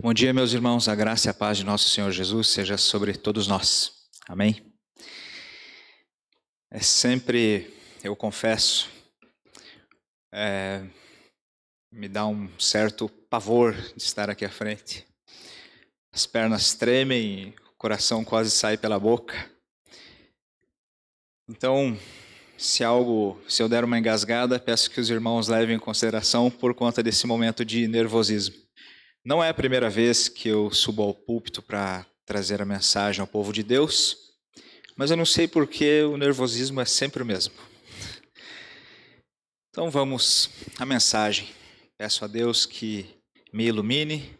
Bom dia, meus irmãos. A graça e a paz de nosso Senhor Jesus seja sobre todos nós. Amém? É sempre, eu confesso, é, me dá um certo pavor de estar aqui à frente. As pernas tremem, o coração quase sai pela boca. Então, se algo, se eu der uma engasgada, peço que os irmãos levem em consideração por conta desse momento de nervosismo. Não é a primeira vez que eu subo ao púlpito para trazer a mensagem ao povo de Deus, mas eu não sei por que o nervosismo é sempre o mesmo. Então vamos à mensagem. Peço a Deus que me ilumine,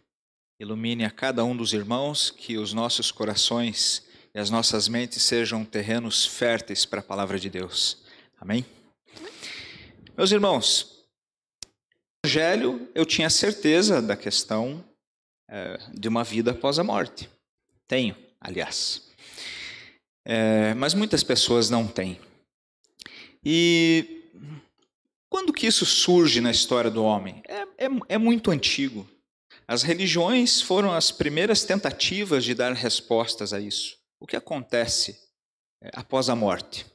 ilumine a cada um dos irmãos, que os nossos corações e as nossas mentes sejam terrenos férteis para a palavra de Deus. Amém? Meus irmãos, Evangelho, eu tinha certeza da questão é, de uma vida após a morte. Tenho, aliás. É, mas muitas pessoas não têm. E quando que isso surge na história do homem? É, é, é muito antigo. As religiões foram as primeiras tentativas de dar respostas a isso. O que acontece é, após a morte?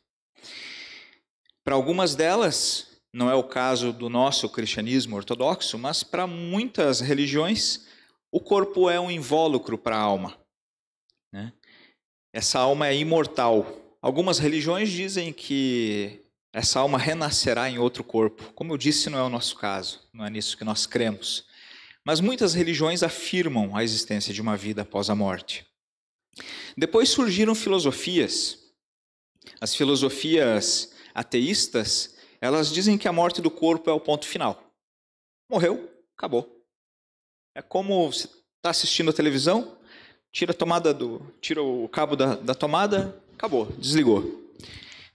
Para algumas delas, não é o caso do nosso cristianismo ortodoxo, mas para muitas religiões, o corpo é um invólucro para a alma. Né? Essa alma é imortal. Algumas religiões dizem que essa alma renascerá em outro corpo. Como eu disse, não é o nosso caso, não é nisso que nós cremos. Mas muitas religiões afirmam a existência de uma vida após a morte. Depois surgiram filosofias. As filosofias ateístas elas dizem que a morte do corpo é o ponto final. Morreu, acabou. É como você está assistindo a televisão, tira a tomada do, tira o cabo da, da tomada, acabou, desligou.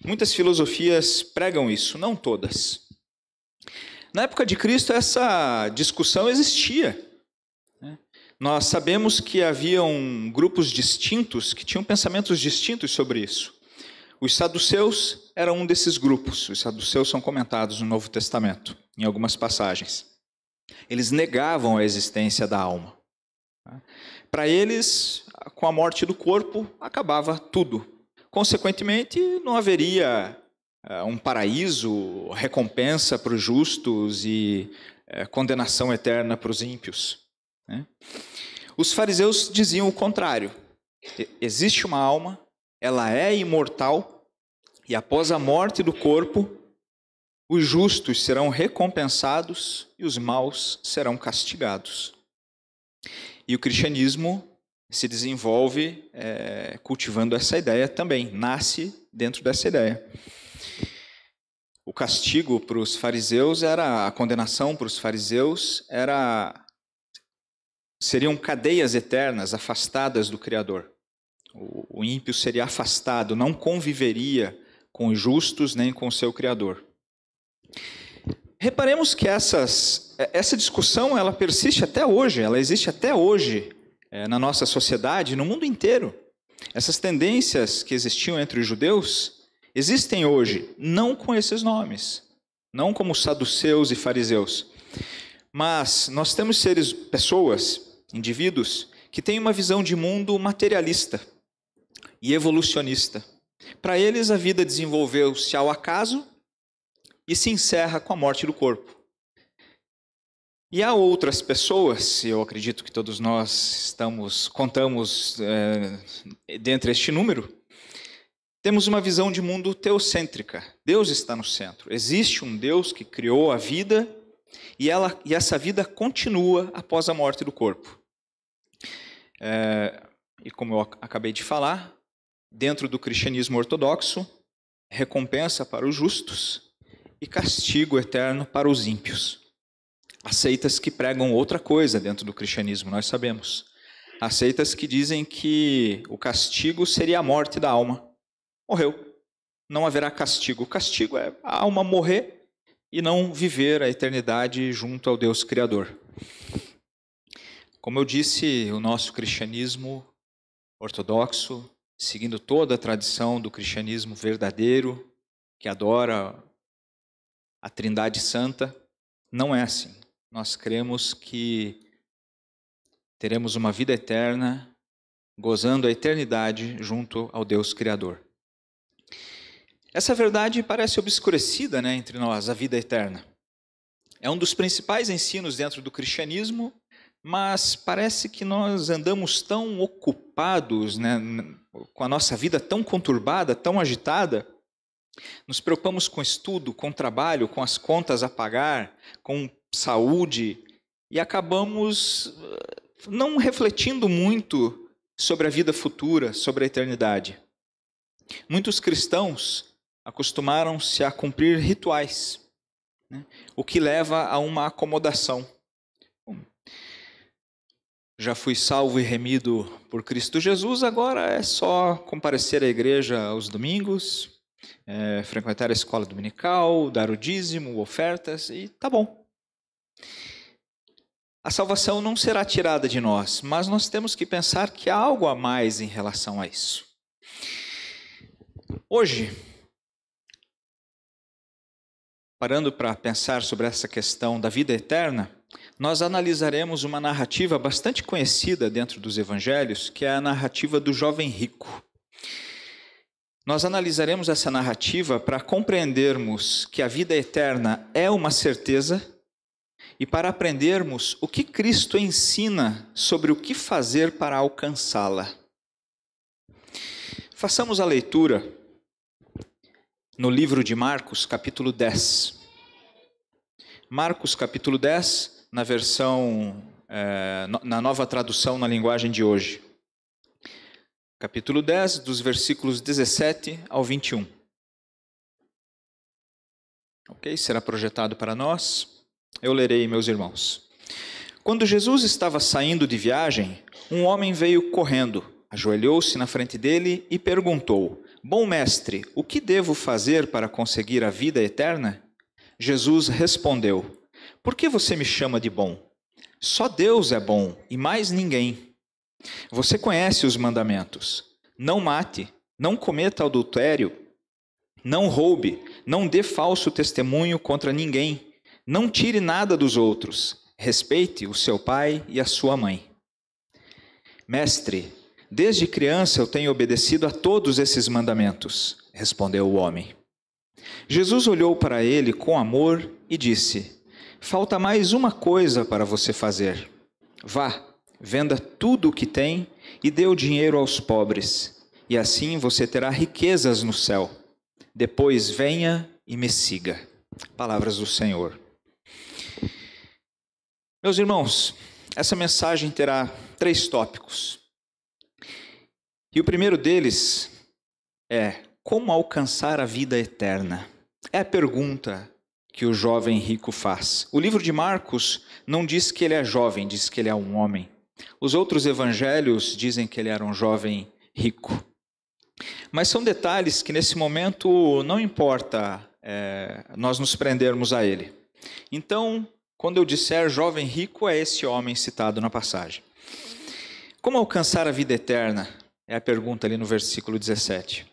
Muitas filosofias pregam isso, não todas. Na época de Cristo, essa discussão existia. Né? Nós sabemos que haviam grupos distintos que tinham pensamentos distintos sobre isso. Os saduceus eram um desses grupos. Os saduceus são comentados no Novo Testamento, em algumas passagens. Eles negavam a existência da alma. Para eles, com a morte do corpo, acabava tudo. Consequentemente, não haveria eh, um paraíso, recompensa para os justos e eh, condenação eterna para os ímpios. Né? Os fariseus diziam o contrário. Existe uma alma, ela é imortal e após a morte do corpo, os justos serão recompensados e os maus serão castigados. E o cristianismo se desenvolve é, cultivando essa ideia também, nasce dentro dessa ideia. O castigo para os fariseus era a condenação para os fariseus era seriam cadeias eternas afastadas do Criador. O, ímpio seria afastado, não conviveria com os justos nem com o seu Criador. Reparemos que essas, essa discussão ela persiste até hoje, ela existe até hoje é, na nossa sociedade, no mundo inteiro. Essas tendências que existiam entre os judeus existem hoje, não com esses nomes, não como saduceus e fariseus, mas nós temos seres, pessoas, indivíduos, que têm uma visão de mundo materialista e evolucionista. Para eles, a vida desenvolveu-se ao acaso e se encerra com a morte do corpo. E há outras pessoas, eu acredito que todos nós estamos, contamos é, dentre este número, temos uma visão de mundo teocêntrica. Deus está no centro. Existe um Deus que criou a vida e, ela, e essa vida continua após a morte do corpo. É, e como eu acabei de falar, dentro do cristianismo ortodoxo, recompensa para os justos e castigo eterno para os ímpios. Aceitas que pregam outra coisa dentro do cristianismo, nós sabemos. Aceitas que dizem que o castigo seria a morte da alma. Morreu. Não haverá castigo. O castigo é a alma morrer e não viver a eternidade junto ao Deus Criador. Como eu disse, o nosso cristianismo ortodoxo seguindo toda a tradição do cristianismo verdadeiro, que adora a Trindade Santa, não é assim. Nós cremos que teremos uma vida eterna, gozando a eternidade junto ao Deus Criador. Essa verdade parece obscurecida né, entre nós, a vida eterna. É um dos principais ensinos dentro do cristianismo, mas parece que nós andamos tão ocupados, né, com a nossa vida tão conturbada, tão agitada, nos preocupamos com estudo, com trabalho, com as contas a pagar, com saúde, e acabamos eh, não refletindo muito sobre a vida futura, sobre a eternidade. Muitos cristãos acostumaram-se a cumprir rituais, né? o que leva a uma acomodação. Já fui salvo e remido por Cristo Jesus, agora é só comparecer à igreja aos domingos, é, frequentar a escola dominical, dar o dízimo, ofertas e tá bom. A salvação não será tirada de nós, mas nós temos que pensar que há algo a mais em relação a isso. Hoje, parando para pensar sobre essa questão da vida eterna, nós analisaremos uma narrativa bastante conhecida dentro dos evangelhos, que é a narrativa do jovem rico. Nós analisaremos essa narrativa para compreendermos que a vida eterna é uma certeza e para aprendermos o que Cristo ensina sobre o que fazer para alcançá-la. Façamos a leitura no livro de Marcos, capítulo 10. Marcos, capítulo 10, na versão, é, na nova tradução na linguagem de hoje. Capítulo 10, dos versículos 17 ao 21. Ok? Será projetado para nós. Eu lerei, meus irmãos. Quando Jesus estava saindo de viagem, um homem veio correndo, ajoelhou-se na frente dele e perguntou: Bom mestre, o que devo fazer para conseguir a vida eterna? Jesus respondeu: Por que você me chama de bom? Só Deus é bom e mais ninguém. Você conhece os mandamentos: não mate, não cometa adultério, não roube, não dê falso testemunho contra ninguém, não tire nada dos outros, respeite o seu pai e a sua mãe. Mestre, Desde criança eu tenho obedecido a todos esses mandamentos, respondeu o homem. Jesus olhou para ele com amor e disse: Falta mais uma coisa para você fazer. Vá, venda tudo o que tem e dê o dinheiro aos pobres, e assim você terá riquezas no céu. Depois venha e me siga. Palavras do Senhor. Meus irmãos, essa mensagem terá três tópicos. E o primeiro deles é como alcançar a vida eterna? É a pergunta que o jovem rico faz. O livro de Marcos não diz que ele é jovem, diz que ele é um homem. Os outros evangelhos dizem que ele era um jovem rico. Mas são detalhes que nesse momento não importa é, nós nos prendermos a ele. Então, quando eu disser jovem rico, é esse homem citado na passagem. Como alcançar a vida eterna? É a pergunta ali no versículo 17.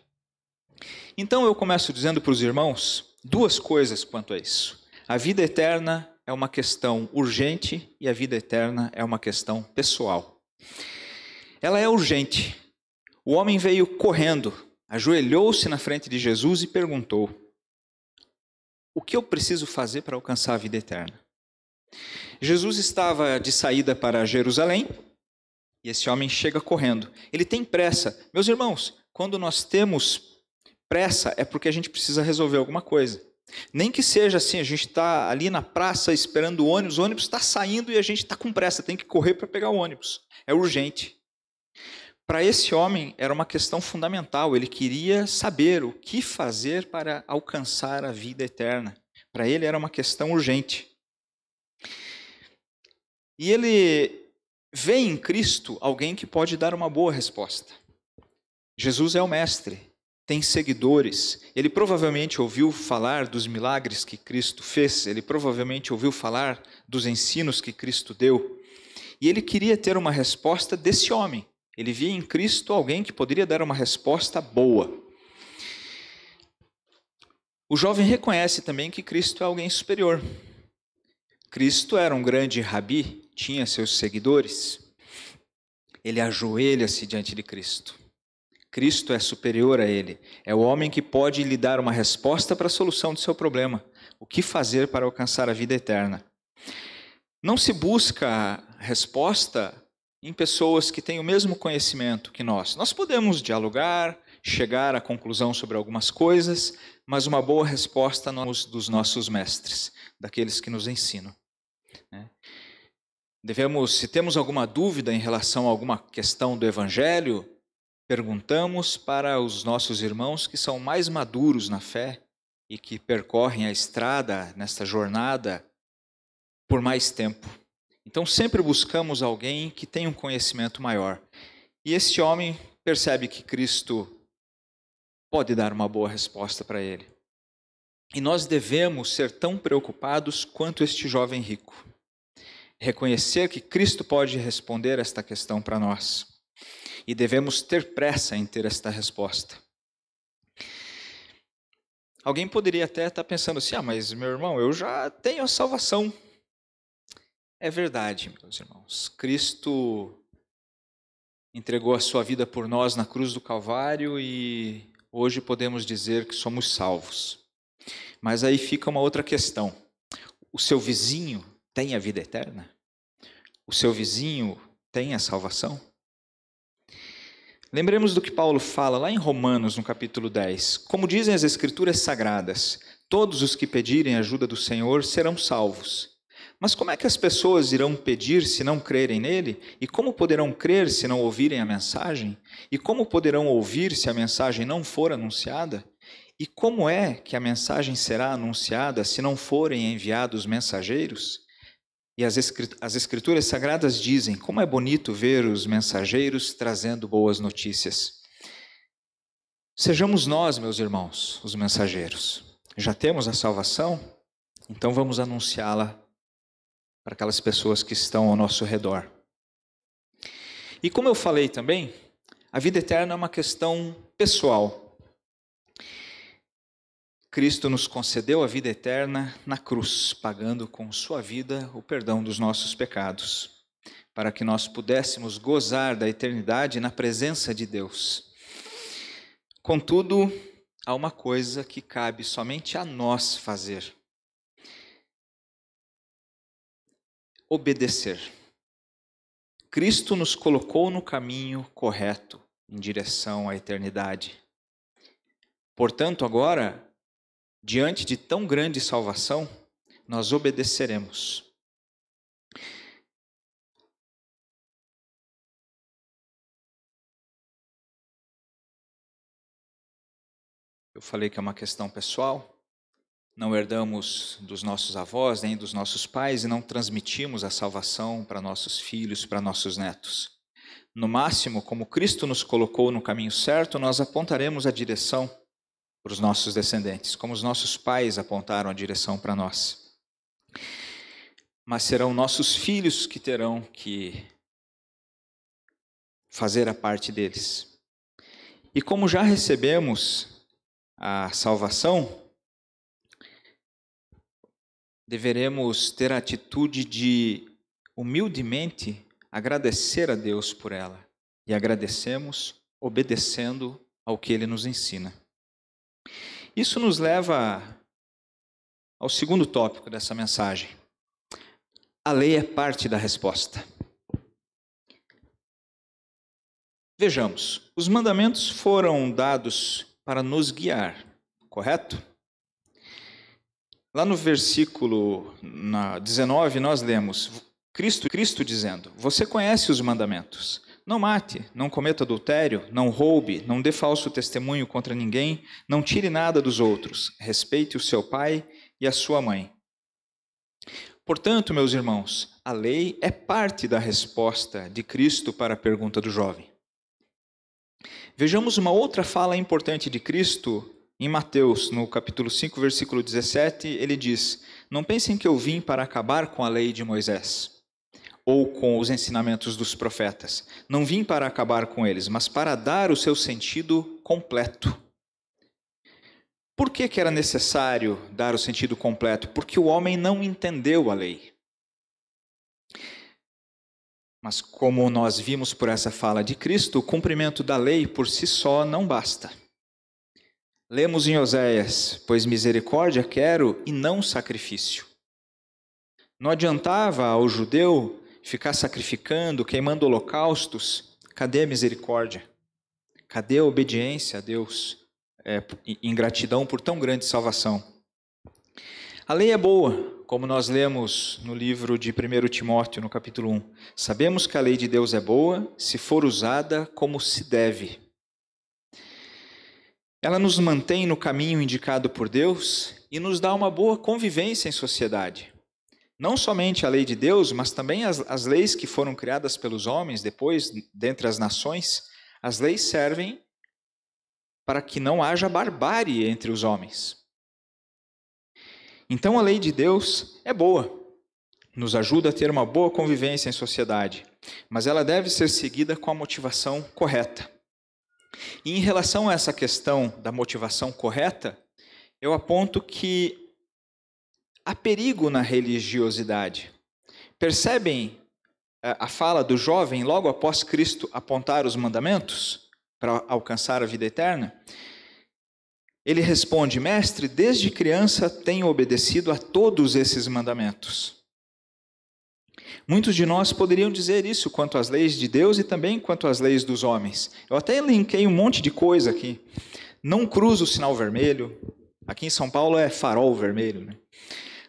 Então eu começo dizendo para os irmãos duas coisas quanto a isso. A vida eterna é uma questão urgente e a vida eterna é uma questão pessoal. Ela é urgente. O homem veio correndo, ajoelhou-se na frente de Jesus e perguntou: O que eu preciso fazer para alcançar a vida eterna? Jesus estava de saída para Jerusalém e esse homem chega correndo. Ele tem pressa. Meus irmãos, quando nós temos pressa é porque a gente precisa resolver alguma coisa. Nem que seja assim, a gente está ali na praça esperando o ônibus, o ônibus está saindo e a gente está com pressa, tem que correr para pegar o ônibus. É urgente. Para esse homem era uma questão fundamental, ele queria saber o que fazer para alcançar a vida eterna. Para ele era uma questão urgente. E ele vê em Cristo alguém que pode dar uma boa resposta. Jesus é o Mestre, tem seguidores, ele provavelmente ouviu falar dos milagres que Cristo fez, ele provavelmente ouviu falar dos ensinos que Cristo deu, e ele queria ter uma resposta desse homem. Ele via em Cristo alguém que poderia dar uma resposta boa. O jovem reconhece também que Cristo é alguém superior. Cristo era um grande rabi, tinha seus seguidores. ele ajoelha-se diante de Cristo. Cristo é superior a ele. É o homem que pode lhe dar uma resposta para a solução do seu problema. O que fazer para alcançar a vida eterna? Não se busca resposta em pessoas que têm o mesmo conhecimento que nós. Nós podemos dialogar, chegar à conclusão sobre algumas coisas, mas uma boa resposta nós dos nossos mestres, daqueles que nos ensinam. Né? Devemos, se temos alguma dúvida em relação a alguma questão do Evangelho, perguntamos para os nossos irmãos que são mais maduros na fé e que percorrem a estrada nesta jornada por mais tempo. Então sempre buscamos alguém que tenha um conhecimento maior. E este homem percebe que Cristo pode dar uma boa resposta para ele. E nós devemos ser tão preocupados quanto este jovem rico reconhecer que Cristo pode responder esta questão para nós. E devemos ter pressa em ter esta resposta. Alguém poderia até estar pensando assim: ah, mas meu irmão, eu já tenho a salvação. É verdade, meus irmãos. Cristo entregou a sua vida por nós na cruz do Calvário e hoje podemos dizer que somos salvos. Mas aí fica uma outra questão. O seu vizinho tem a vida eterna? O seu vizinho tem a salvação? Lembremos do que Paulo fala lá em Romanos, no capítulo 10. Como dizem as Escrituras sagradas, todos os que pedirem ajuda do Senhor serão salvos. Mas como é que as pessoas irão pedir se não crerem nele? E como poderão crer se não ouvirem a mensagem? E como poderão ouvir se a mensagem não for anunciada? E como é que a mensagem será anunciada se não forem enviados mensageiros? E as Escrituras Sagradas dizem como é bonito ver os mensageiros trazendo boas notícias. Sejamos nós, meus irmãos, os mensageiros. Já temos a salvação? Então vamos anunciá-la para aquelas pessoas que estão ao nosso redor. E como eu falei também, a vida eterna é uma questão pessoal. Cristo nos concedeu a vida eterna na cruz, pagando com sua vida o perdão dos nossos pecados, para que nós pudéssemos gozar da eternidade na presença de Deus. Contudo, há uma coisa que cabe somente a nós fazer: obedecer. Cristo nos colocou no caminho correto, em direção à eternidade. Portanto, agora, diante de tão grande salvação, nós obedeceremos. Eu falei que é uma questão pessoal. Não herdamos dos nossos avós nem dos nossos pais e não transmitimos a salvação para nossos filhos, para nossos netos. No máximo, como Cristo nos colocou no caminho certo, nós apontaremos a direção para os nossos descendentes, como os nossos pais apontaram a direção para nós. Mas serão nossos filhos que terão que fazer a parte deles. E como já recebemos a salvação, deveremos ter a atitude de humildemente agradecer a Deus por ela. E agradecemos obedecendo ao que ele nos ensina. Isso nos leva ao segundo tópico dessa mensagem. A lei é parte da resposta. Vejamos, os mandamentos foram dados para nos guiar, correto? Lá no versículo 19, nós lemos Cristo, Cristo dizendo: Você conhece os mandamentos. Não mate, não cometa adultério, não roube, não dê falso testemunho contra ninguém, não tire nada dos outros, respeite o seu pai e a sua mãe. Portanto, meus irmãos, a lei é parte da resposta de Cristo para a pergunta do jovem. Vejamos uma outra fala importante de Cristo em Mateus, no capítulo 5, versículo 17, ele diz: Não pensem que eu vim para acabar com a lei de Moisés ou com os ensinamentos dos profetas. Não vim para acabar com eles, mas para dar o seu sentido completo. Por que, que era necessário dar o sentido completo? Porque o homem não entendeu a lei. Mas, como nós vimos por essa fala de Cristo, o cumprimento da lei por si só não basta. Lemos em Oséias: Pois misericórdia quero e não sacrifício. Não adiantava ao judeu ficar sacrificando, queimando holocaustos. Cadê a misericórdia? Cadê a obediência a Deus é, em gratidão por tão grande salvação? A lei é boa, como nós lemos no livro de 1 Timóteo, no capítulo 1. Sabemos que a lei de Deus é boa se for usada como se deve. Ela nos mantém no caminho indicado por Deus e nos dá uma boa convivência em sociedade. Não somente a lei de Deus, mas também as, as leis que foram criadas pelos homens depois, dentre as nações, as leis servem para que não haja barbárie entre os homens. Então a lei de Deus é boa, nos ajuda a ter uma boa convivência em sociedade, mas ela deve ser seguida com a motivação correta. E em relação a essa questão da motivação correta, eu aponto que há perigo na religiosidade. Percebem eh, a fala do jovem logo após Cristo apontar os mandamentos para alcançar a vida eterna? Ele responde: Mestre, desde criança tenho obedecido a todos esses mandamentos. Muitos de nós poderiam dizer isso quanto às leis de Deus e também quanto às leis dos homens. Eu até linkei um monte de coisa aqui. Não cruzo o sinal vermelho. Aqui em São Paulo é farol vermelho. Né?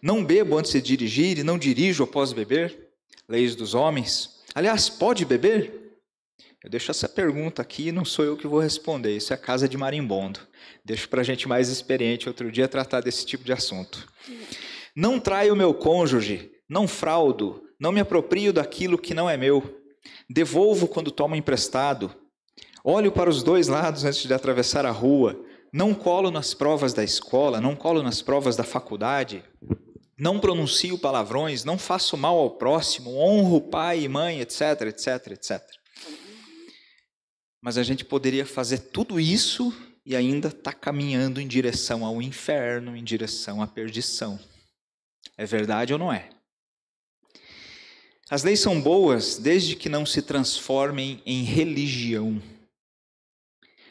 Não bebo antes de dirigir e não dirijo após beber. Leis dos homens. Aliás, pode beber? Eu deixo essa pergunta aqui, não sou eu que vou responder. Isso é casa de marimbondo. Deixo para gente mais experiente outro dia tratar desse tipo de assunto. Não traio meu cônjuge, não fraudo, não me aproprio daquilo que não é meu. Devolvo quando tomo emprestado. Olho para os dois lados antes de atravessar a rua. Não colo nas provas da escola, não colo nas provas da faculdade. Não pronuncio palavrões, não faço mal ao próximo, honro pai e mãe, etc, etc, etc. Mas a gente poderia fazer tudo isso e ainda está caminhando em direção ao inferno, em direção à perdição. É verdade ou não é? As leis são boas desde que não se transformem em religião.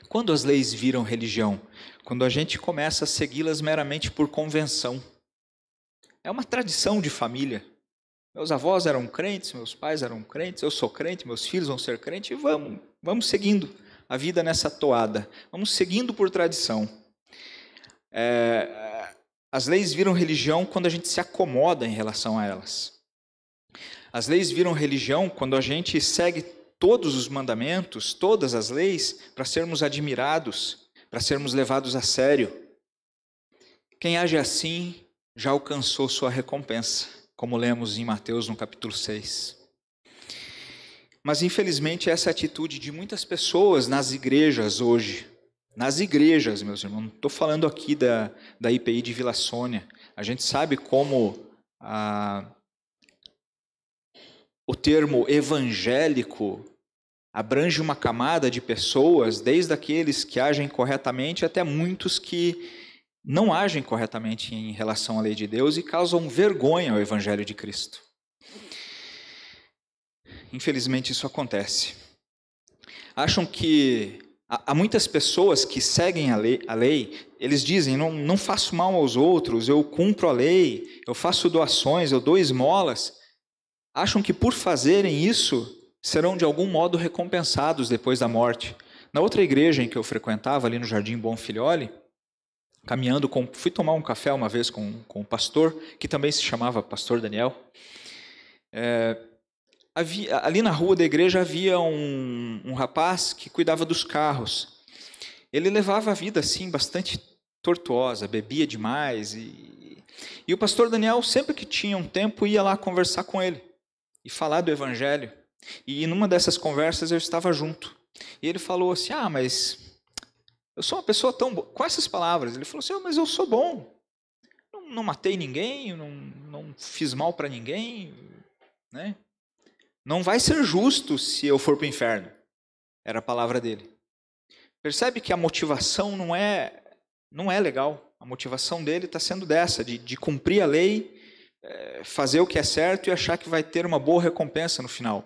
Quando as leis viram religião? Quando a gente começa a segui-las meramente por convenção. É uma tradição de família. Meus avós eram crentes, meus pais eram crentes, eu sou crente, meus filhos vão ser crentes, e vamos, vamos seguindo a vida nessa toada. Vamos seguindo por tradição. É, as leis viram religião quando a gente se acomoda em relação a elas. As leis viram religião quando a gente segue todos os mandamentos, todas as leis, para sermos admirados, para sermos levados a sério. Quem age assim já alcançou sua recompensa, como lemos em Mateus no capítulo 6. Mas infelizmente essa é a atitude de muitas pessoas nas igrejas hoje. Nas igrejas, meus irmãos, não estou falando aqui da, da IPI de Vila Sônia. A gente sabe como a, o termo evangélico abrange uma camada de pessoas, desde aqueles que agem corretamente até muitos que não agem corretamente em relação à lei de Deus e causam vergonha ao Evangelho de Cristo. Infelizmente isso acontece. Acham que há muitas pessoas que seguem a lei, a lei eles dizem: não, não faço mal aos outros, eu cumpro a lei, eu faço doações, eu dou esmolas. Acham que por fazerem isso serão de algum modo recompensados depois da morte. Na outra igreja em que eu frequentava, ali no Jardim Bom Filhole, caminhando com. Fui tomar um café uma vez com, com um pastor, que também se chamava Pastor Daniel. É, havia, ali na rua da igreja havia um, um rapaz que cuidava dos carros. Ele levava a vida assim bastante tortuosa, bebia demais e, e o pastor Daniel sempre que tinha um tempo ia lá conversar com ele e falar do evangelho. E numa dessas conversas eu estava junto. E ele falou assim: "Ah, mas eu sou uma pessoa tão boa. Com essas palavras, ele falou assim: oh, mas eu sou bom. Não, não matei ninguém, não, não fiz mal para ninguém, né? Não vai ser justo se eu for para o inferno. Era a palavra dele. Percebe que a motivação não é não é legal. A motivação dele está sendo dessa, de, de cumprir a lei, é, fazer o que é certo e achar que vai ter uma boa recompensa no final.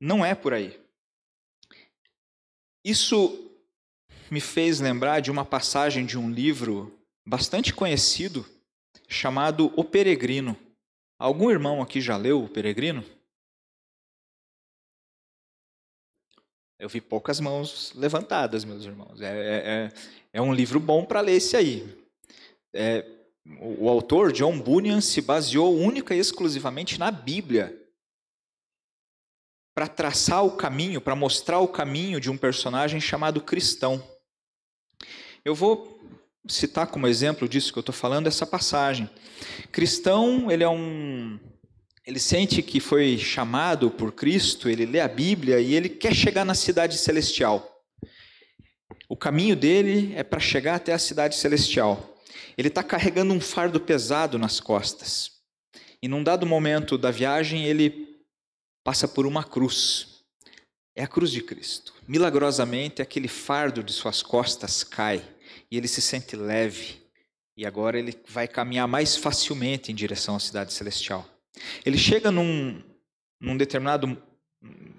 não é por aí. Isso me fez lembrar de uma passagem de um livro bastante conhecido chamado O Peregrino. Algum irmão aqui já leu O Peregrino? Eu vi poucas mãos levantadas, meus irmãos. É, é, é, é um livro bom para ler esse aí. É, o, o autor, John Bunyan, se baseou única e exclusivamente na Bíblia para traçar o caminho, para mostrar o caminho de um personagem chamado cristão. Eu vou citar como exemplo disso que eu estou falando essa passagem. Cristão, ele é um ele sente que foi chamado por Cristo, ele lê a Bíblia e ele quer chegar na cidade celestial. O caminho dele é para chegar até a cidade celestial. Ele está carregando um fardo pesado nas costas. E num dado momento da viagem, ele passa por uma cruz. É a cruz de Cristo. Milagrosamente, aquele fardo de suas costas cai e ele se sente leve. E agora ele vai caminhar mais facilmente em direção à cidade celestial. Ele chega num, num, determinado,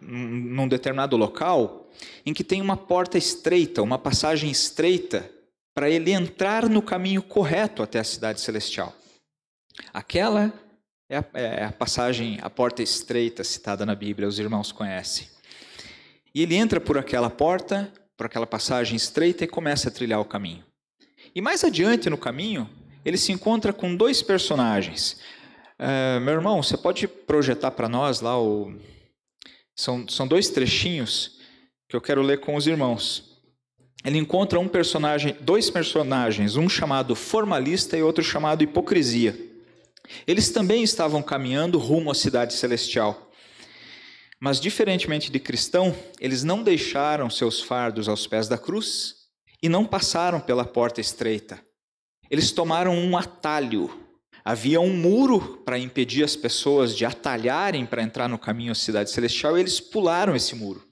num determinado local em que tem uma porta estreita, uma passagem estreita, para ele entrar no caminho correto até a cidade celestial. Aquela é a, é a passagem, a porta estreita citada na Bíblia, os irmãos conhecem. E ele entra por aquela porta, por aquela passagem estreita e começa a trilhar o caminho. E mais adiante no caminho, ele se encontra com dois personagens. Uh, meu irmão, você pode projetar para nós lá o. São, são dois trechinhos que eu quero ler com os irmãos. Ele encontra um personagem, dois personagens, um chamado formalista e outro chamado hipocrisia. Eles também estavam caminhando rumo à cidade celestial. Mas, diferentemente de cristão, eles não deixaram seus fardos aos pés da cruz e não passaram pela porta estreita. Eles tomaram um atalho Havia um muro para impedir as pessoas de atalharem para entrar no caminho à cidade celestial, e eles pularam esse muro.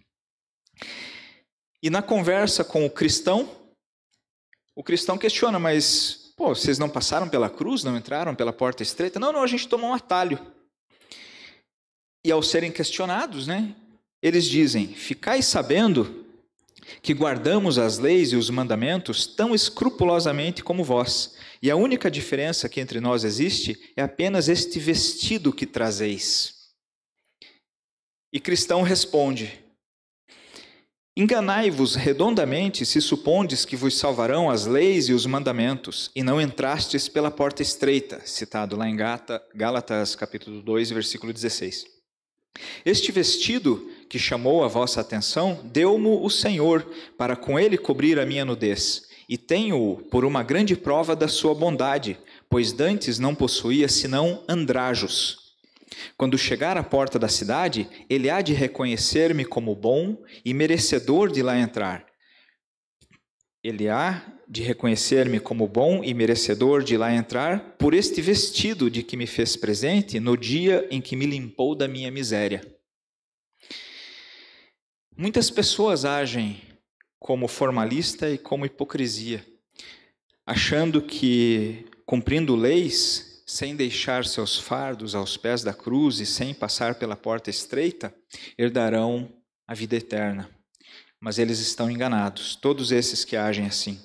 E na conversa com o cristão, o cristão questiona, mas pô, vocês não passaram pela cruz, não entraram pela porta estreita? Não, não, a gente tomou um atalho. E ao serem questionados, né, eles dizem: Ficai sabendo que guardamos as leis e os mandamentos tão escrupulosamente como vós. E a única diferença que entre nós existe é apenas este vestido que trazeis. E cristão responde: Enganai-vos redondamente se supondes que vos salvarão as leis e os mandamentos, e não entrastes pela porta estreita, citado lá em Gálatas capítulo 2, versículo 16. Este vestido que chamou a vossa atenção, deu-mo o Senhor, para com ele cobrir a minha nudez e tenho-o por uma grande prova da sua bondade, pois dantes não possuía senão andrajos. Quando chegar à porta da cidade, ele há de reconhecer-me como bom e merecedor de lá entrar. Ele há de reconhecer-me como bom e merecedor de lá entrar por este vestido de que me fez presente no dia em que me limpou da minha miséria. Muitas pessoas agem como formalista e como hipocrisia, achando que cumprindo leis, sem deixar seus fardos aos pés da cruz e sem passar pela porta estreita, herdarão a vida eterna. Mas eles estão enganados, todos esses que agem assim.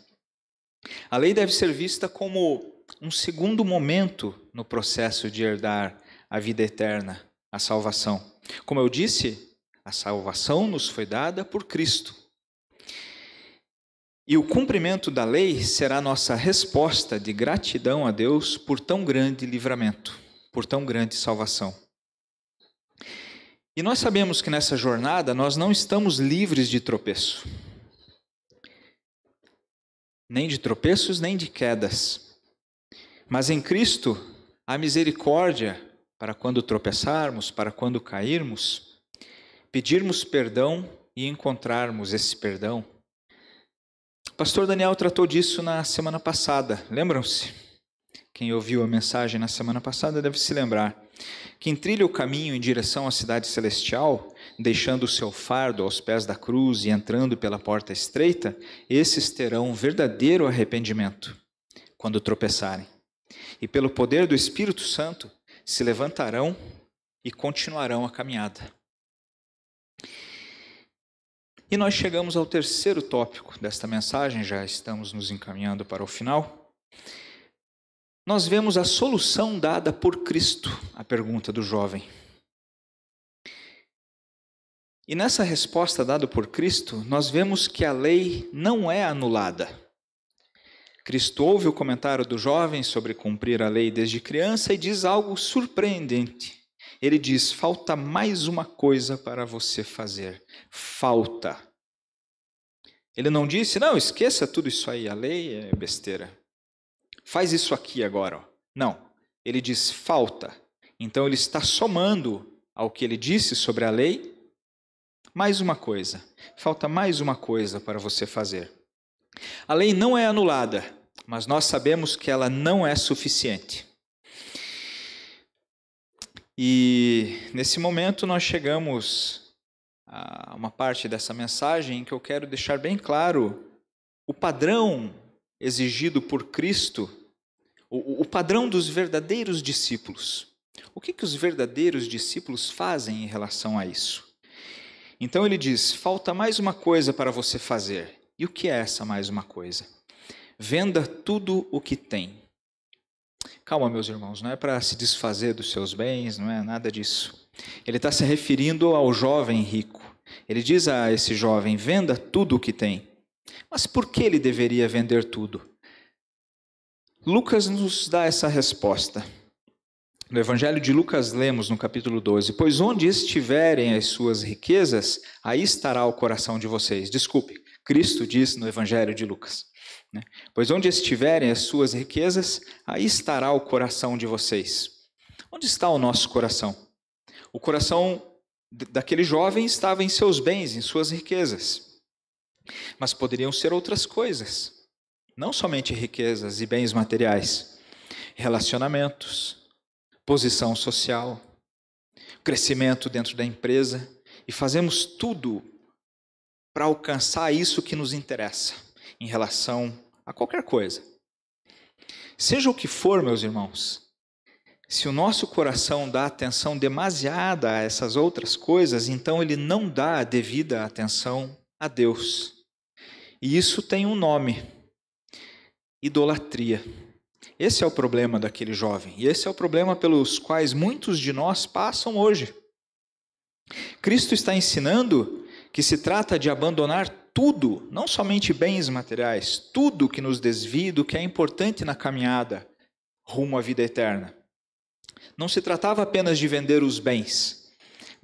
A lei deve ser vista como um segundo momento no processo de herdar a vida eterna, a salvação. Como eu disse, a salvação nos foi dada por Cristo. E o cumprimento da lei será nossa resposta de gratidão a Deus por tão grande livramento, por tão grande salvação. E nós sabemos que nessa jornada nós não estamos livres de tropeço. Nem de tropeços, nem de quedas. Mas em Cristo há misericórdia para quando tropeçarmos, para quando cairmos, pedirmos perdão e encontrarmos esse perdão o pastor Daniel tratou disso na semana passada, lembram-se? Quem ouviu a mensagem na semana passada deve se lembrar. Quem trilha o caminho em direção à cidade celestial, deixando o seu fardo aos pés da cruz e entrando pela porta estreita, esses terão um verdadeiro arrependimento quando tropeçarem. E pelo poder do Espírito Santo se levantarão e continuarão a caminhada. E nós chegamos ao terceiro tópico desta mensagem, já estamos nos encaminhando para o final. Nós vemos a solução dada por Cristo à pergunta do jovem. E nessa resposta dada por Cristo, nós vemos que a lei não é anulada. Cristo ouve o comentário do jovem sobre cumprir a lei desde criança e diz algo surpreendente. Ele diz: falta mais uma coisa para você fazer. Falta. Ele não disse, não, esqueça tudo isso aí, a lei é besteira. Faz isso aqui agora. Não. Ele diz, falta. Então ele está somando ao que ele disse sobre a lei mais uma coisa. Falta mais uma coisa para você fazer. A lei não é anulada, mas nós sabemos que ela não é suficiente. E nesse momento nós chegamos a uma parte dessa mensagem em que eu quero deixar bem claro o padrão exigido por Cristo, o, o padrão dos verdadeiros discípulos. O que, que os verdadeiros discípulos fazem em relação a isso? Então ele diz: falta mais uma coisa para você fazer. E o que é essa mais uma coisa? Venda tudo o que tem Calma, meus irmãos, não é para se desfazer dos seus bens, não é nada disso. Ele está se referindo ao jovem rico. Ele diz a esse jovem: venda tudo o que tem. Mas por que ele deveria vender tudo? Lucas nos dá essa resposta. No Evangelho de Lucas, lemos no capítulo 12: Pois onde estiverem as suas riquezas, aí estará o coração de vocês. Desculpe, Cristo diz no Evangelho de Lucas. Né? Pois onde estiverem as suas riquezas, aí estará o coração de vocês. Onde está o nosso coração? O coração daquele jovem estava em seus bens, em suas riquezas. Mas poderiam ser outras coisas, não somente riquezas e bens materiais, relacionamentos, posição social, crescimento dentro da empresa, e fazemos tudo para alcançar isso que nos interessa em relação a qualquer coisa. Seja o que for, meus irmãos, se o nosso coração dá atenção demasiada a essas outras coisas, então ele não dá a devida atenção a Deus. E isso tem um nome: idolatria. Esse é o problema daquele jovem, e esse é o problema pelos quais muitos de nós passam hoje. Cristo está ensinando que se trata de abandonar tudo, não somente bens materiais, tudo que nos desvia do que é importante na caminhada rumo à vida eterna. Não se tratava apenas de vender os bens,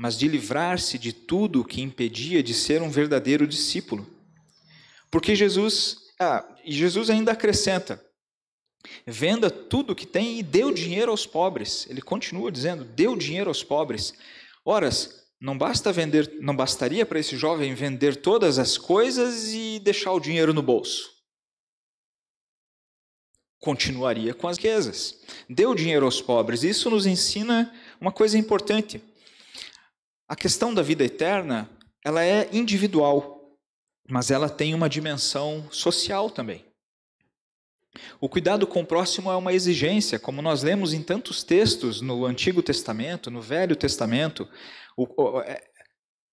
mas de livrar-se de tudo que impedia de ser um verdadeiro discípulo. Porque Jesus, ah, e Jesus ainda acrescenta: venda tudo que tem e dê o dinheiro aos pobres. Ele continua dizendo: dê o dinheiro aos pobres. Horas, não basta vender, não bastaria para esse jovem vender todas as coisas e deixar o dinheiro no bolso. Continuaria com as riquezas. Deu dinheiro aos pobres. Isso nos ensina uma coisa importante. A questão da vida eterna, ela é individual, mas ela tem uma dimensão social também. O cuidado com o próximo é uma exigência, como nós lemos em tantos textos no Antigo Testamento, no Velho Testamento. O, o, é,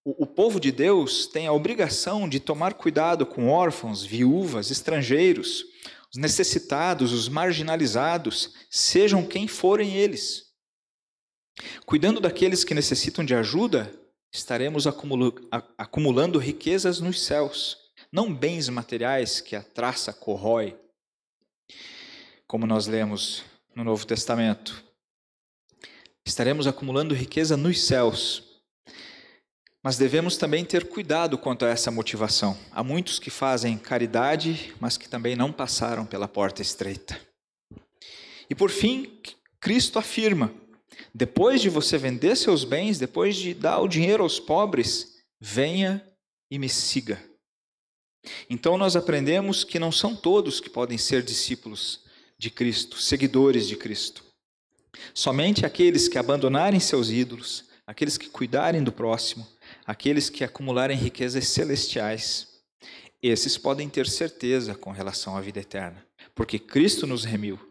o, povo de Deus tem a obrigação de tomar cuidado com órfãos, viúvas, estrangeiros, os necessitados, os marginalizados, sejam quem forem eles. Cuidando daqueles que necessitam de ajuda, estaremos acumulando riquezas nos céus, não bens materiais que a traça corrói como nós lemos no Novo Testamento. Estaremos acumulando riqueza nos céus. Mas devemos também ter cuidado quanto a essa motivação. Há muitos que fazem caridade, mas que também não passaram pela porta estreita. E por fim, Cristo afirma: depois de você vender seus bens, depois de dar o dinheiro aos pobres, venha e me siga. Então nós aprendemos que não são todos que podem ser discípulos de Cristo, seguidores de Cristo. Somente aqueles que abandonarem seus ídolos, aqueles que cuidarem do próximo, aqueles que acumularem riquezas celestiais, esses podem ter certeza com relação à vida eterna, porque Cristo nos remiu.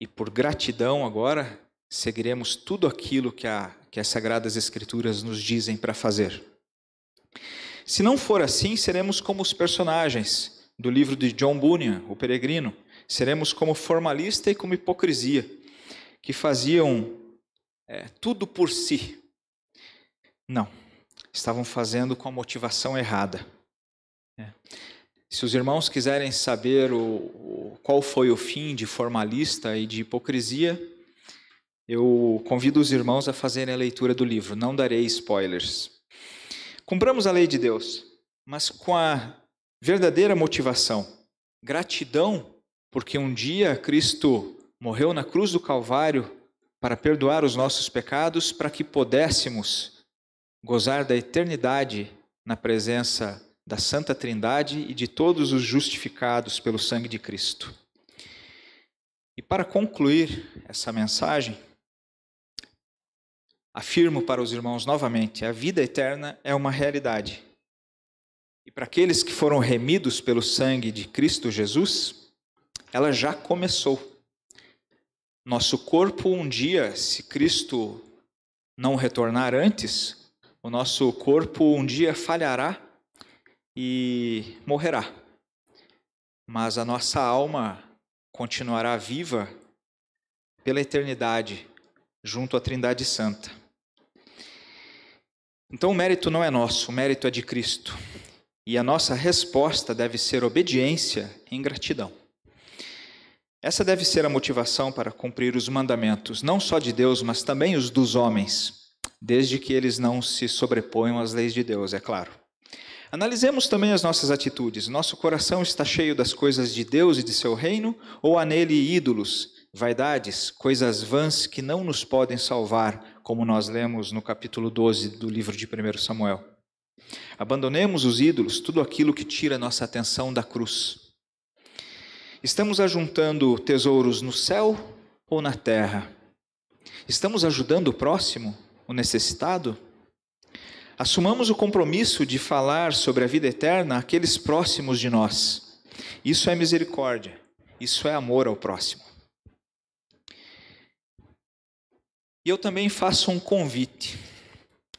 E por gratidão agora, seguiremos tudo aquilo que, a, que as Sagradas Escrituras nos dizem para fazer. Se não for assim, seremos como os personagens do livro de John Bunyan, O Peregrino. Seremos como formalista e como hipocrisia, que faziam é, tudo por si. Não, estavam fazendo com a motivação errada. É. Se os irmãos quiserem saber o, o, qual foi o fim de formalista e de hipocrisia, eu convido os irmãos a fazerem a leitura do livro, não darei spoilers. Cumpramos a lei de Deus, mas com a verdadeira motivação, gratidão, porque um dia Cristo morreu na cruz do Calvário para perdoar os nossos pecados, para que pudéssemos gozar da eternidade na presença da Santa Trindade e de todos os justificados pelo sangue de Cristo. E para concluir essa mensagem, Afirmo para os irmãos novamente: a vida eterna é uma realidade. E para aqueles que foram remidos pelo sangue de Cristo Jesus, ela já começou. Nosso corpo, um dia, se Cristo não retornar antes, o nosso corpo um dia falhará e morrerá. Mas a nossa alma continuará viva pela eternidade junto à Trindade Santa. Então o mérito não é nosso, o mérito é de Cristo. E a nossa resposta deve ser obediência em gratidão. Essa deve ser a motivação para cumprir os mandamentos, não só de Deus, mas também os dos homens, desde que eles não se sobreponham às leis de Deus, é claro. Analisemos também as nossas atitudes. Nosso coração está cheio das coisas de Deus e de seu reino, ou há nele ídolos, vaidades, coisas vãs que não nos podem salvar, como nós lemos no capítulo 12 do livro de 1 Samuel. Abandonemos os ídolos, tudo aquilo que tira nossa atenção da cruz. Estamos ajuntando tesouros no céu ou na terra? Estamos ajudando o próximo, o necessitado? Assumamos o compromisso de falar sobre a vida eterna àqueles próximos de nós. Isso é misericórdia, isso é amor ao próximo. E eu também faço um convite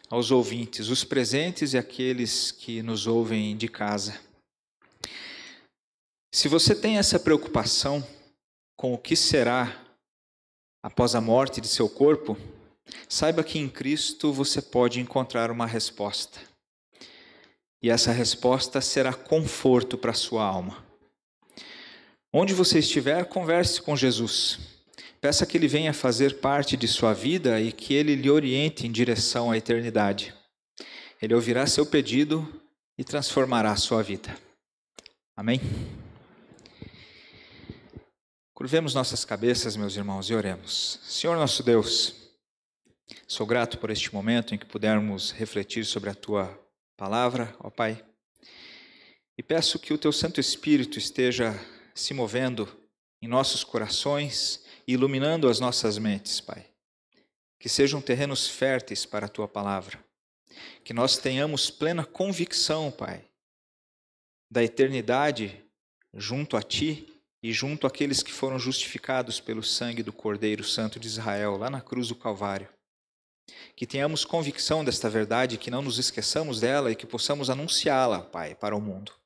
aos ouvintes, os presentes e aqueles que nos ouvem de casa. Se você tem essa preocupação com o que será após a morte de seu corpo, saiba que em Cristo você pode encontrar uma resposta. E essa resposta será conforto para a sua alma. Onde você estiver, converse com Jesus. Peça que Ele venha fazer parte de sua vida e que Ele lhe oriente em direção à eternidade. Ele ouvirá seu pedido e transformará sua vida. Amém? Curvemos nossas cabeças, meus irmãos, e oremos. Senhor nosso Deus, sou grato por este momento em que pudermos refletir sobre a tua palavra, ó Pai. E peço que o teu Santo Espírito esteja se movendo em nossos corações iluminando as nossas mentes, Pai. Que sejam terrenos férteis para a tua palavra. Que nós tenhamos plena convicção, Pai, da eternidade junto a ti e junto àqueles que foram justificados pelo sangue do Cordeiro Santo de Israel, lá na cruz do Calvário. Que tenhamos convicção desta verdade, que não nos esqueçamos dela e que possamos anunciá-la, Pai, para o mundo.